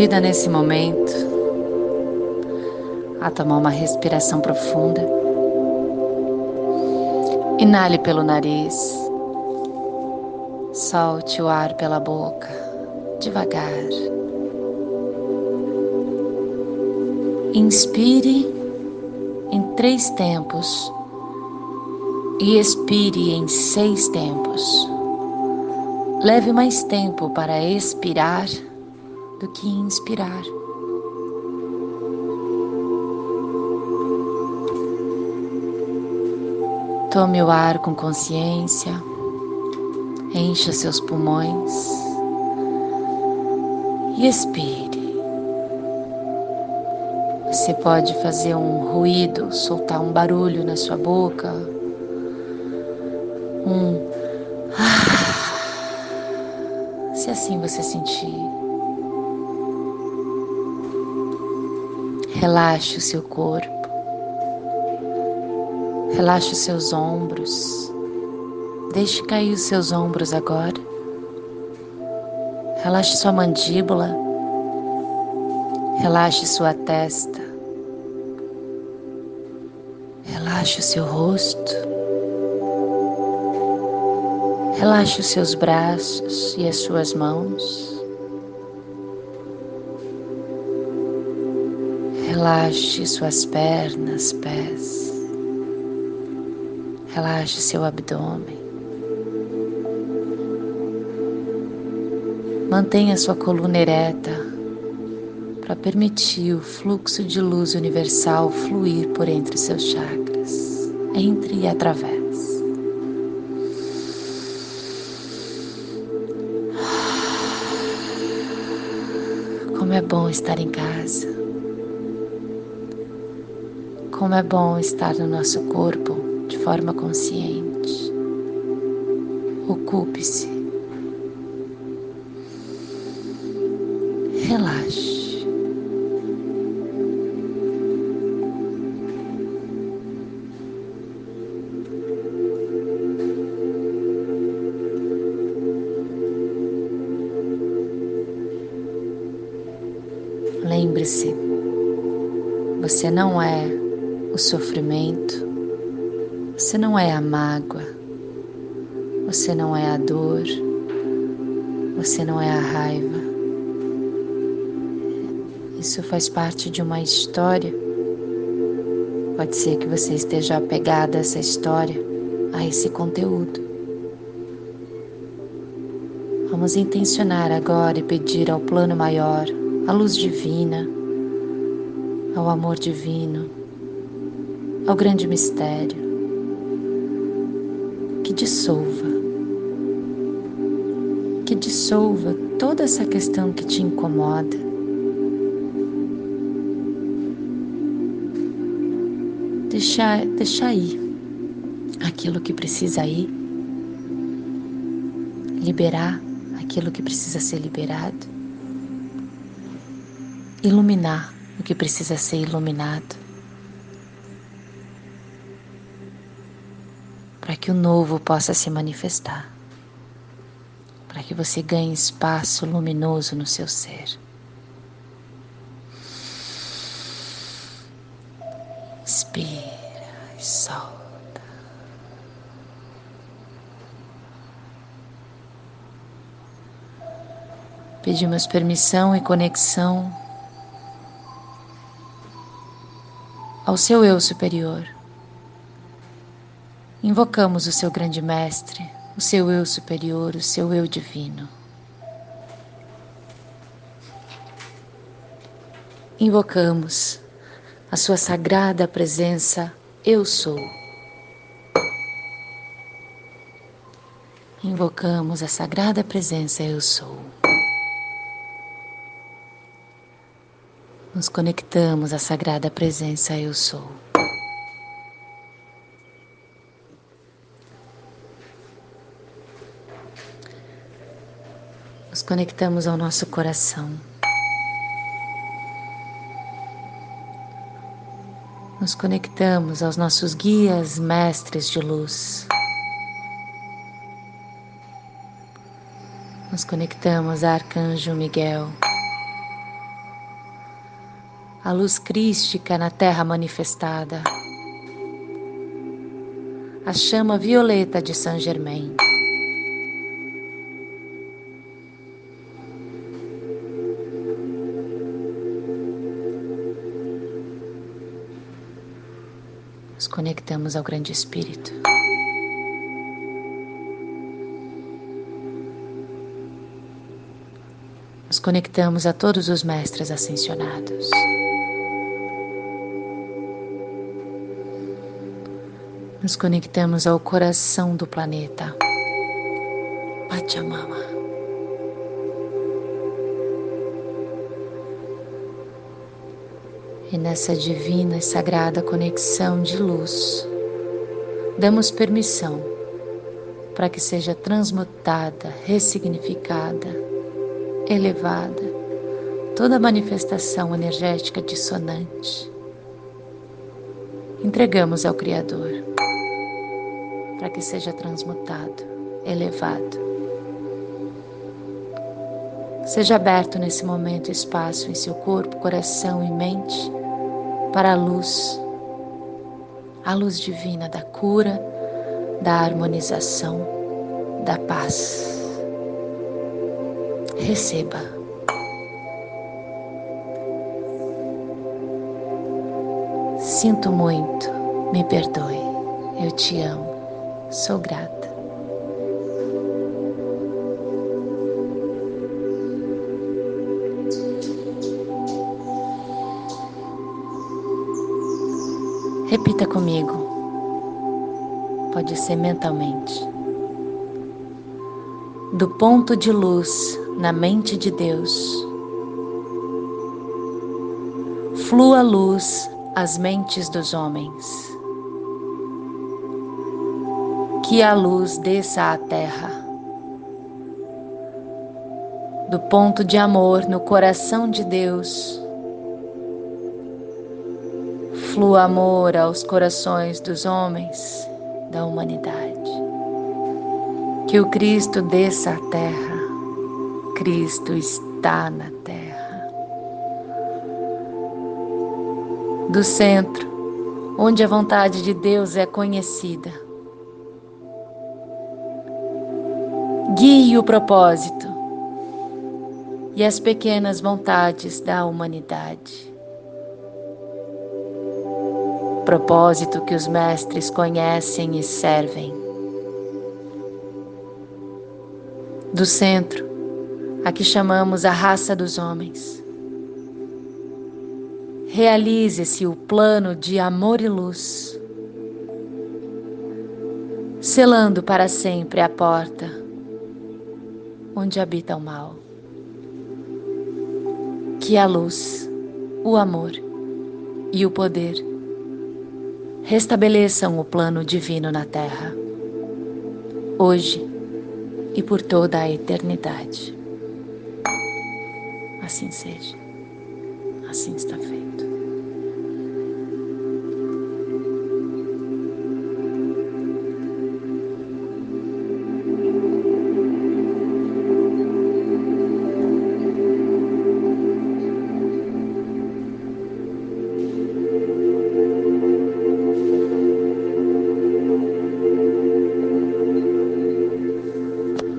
convida nesse momento a tomar uma respiração profunda. Inale pelo nariz, solte o ar pela boca, devagar. Inspire em três tempos e expire em seis tempos. Leve mais tempo para expirar do que inspirar. Tome o ar com consciência, encha seus pulmões e expire. Você pode fazer um ruído, soltar um barulho na sua boca, um ah, se assim você sentir. Relaxe o seu corpo. Relaxe os seus ombros. Deixe cair os seus ombros agora. Relaxe sua mandíbula. Relaxe sua testa. Relaxe o seu rosto. Relaxe os seus braços e as suas mãos. Relaxe suas pernas, pés. Relaxe seu abdômen. Mantenha sua coluna ereta para permitir o fluxo de luz universal fluir por entre seus chakras, entre e através. Como é bom estar em casa. Como é bom estar no nosso corpo de forma consciente. Ocupe-se. Relaxe. Lembre-se, você não é o sofrimento, você não é a mágoa, você não é a dor, você não é a raiva. Isso faz parte de uma história. Pode ser que você esteja apegada a essa história, a esse conteúdo. Vamos intencionar agora e pedir ao plano maior, à luz divina, ao amor divino, ao grande mistério que dissolva, que dissolva toda essa questão que te incomoda. Deixar, deixar ir aquilo que precisa ir, liberar aquilo que precisa ser liberado, iluminar o que precisa ser iluminado. Para que o novo possa se manifestar, para que você ganhe espaço luminoso no seu ser. Inspira e solta. Pedimos permissão e conexão ao seu eu superior invocamos o seu grande mestre, o seu eu superior, o seu eu divino. Invocamos a sua sagrada presença, eu sou. Invocamos a sagrada presença, eu sou. Nos conectamos à sagrada presença, eu sou. Nos conectamos ao nosso coração. Nos conectamos aos nossos guias, mestres de luz. Nos conectamos a Arcanjo Miguel, a luz crística na terra manifestada, a chama violeta de Saint Germain. Nos conectamos ao Grande Espírito. Nos conectamos a todos os mestres ascensionados. Nos conectamos ao coração do planeta, Pachamama. E nessa divina e sagrada conexão de luz, damos permissão para que seja transmutada, ressignificada, elevada toda manifestação energética dissonante. Entregamos ao Criador para que seja transmutado, elevado. Seja aberto nesse momento espaço em seu corpo, coração e mente para a luz, a luz divina da cura, da harmonização, da paz. Receba. Sinto muito, me perdoe, eu te amo, sou grata. Repita comigo. Pode ser mentalmente. Do ponto de luz na mente de Deus, flua luz às mentes dos homens. Que a luz desça à terra. Do ponto de amor no coração de Deus, flua amor aos corações dos homens da humanidade. Que o Cristo desça à terra. Cristo está na terra. Do centro, onde a vontade de Deus é conhecida. Guie o propósito e as pequenas vontades da humanidade propósito que os mestres conhecem e servem. Do centro, a que chamamos a raça dos homens. Realize-se o plano de amor e luz, selando para sempre a porta onde habita o mal. Que a luz, o amor e o poder restabeleçam o plano divino na Terra, hoje e por toda a eternidade. Assim seja, assim está feito.